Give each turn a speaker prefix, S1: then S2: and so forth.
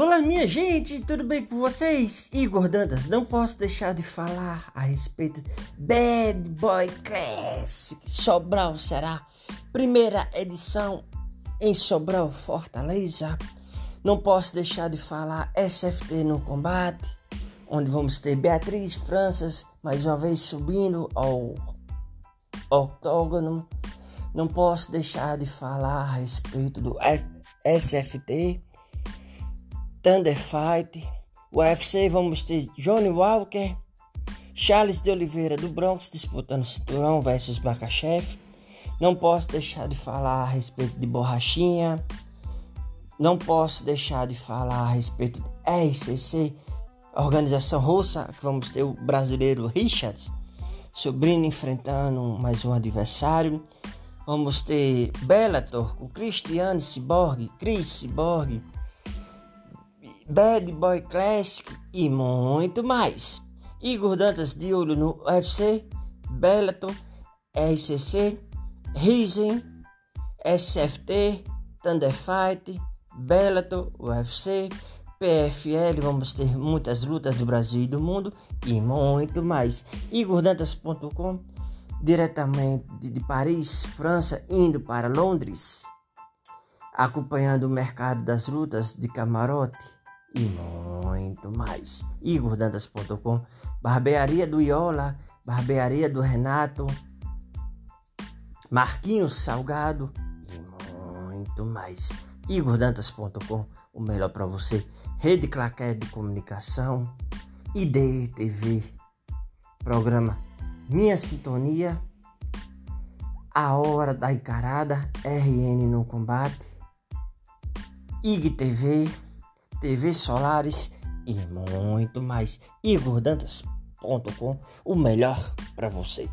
S1: Olá, minha gente, tudo bem com vocês? Igor Dantas, não posso deixar de falar a respeito Bad Boy Classic Sobral será primeira edição em Sobral, Fortaleza. Não posso deixar de falar SFT no combate, onde vamos ter Beatriz Franças mais uma vez subindo ao octógono. Não posso deixar de falar a respeito do SFT Thunder Fight, UFC vamos ter Johnny Walker, Charles de Oliveira do Bronx disputando cinturão versus Makachev. Não posso deixar de falar a respeito de Borrachinha. Não posso deixar de falar a respeito de RCC, organização russa, que vamos ter o brasileiro Richards, sobrinho enfrentando mais um adversário. Vamos ter Bellator com Cristiano Cyborg, Chris Cyborg Bad Boy Classic e muito mais. Igor Dantas de olho no UFC, Bellator, RCC, Risen, SFT, Thunder Fight, Bellator, UFC, PFL, vamos ter muitas lutas do Brasil e do mundo e muito mais. IgorDantas.com, diretamente de Paris, França, indo para Londres, acompanhando o mercado das lutas de camarote e muito mais. IgorDantas.com, Barbearia do Iola, Barbearia do Renato, Marquinhos Salgado e muito mais. IgorDantas.com, o melhor para você. Rede Claquete de Comunicação, IDTV, programa Minha Sintonia, A Hora da Encarada, RN no Combate, IGTV, TV Solares e muito mais. IgorDantas.com, o melhor para você.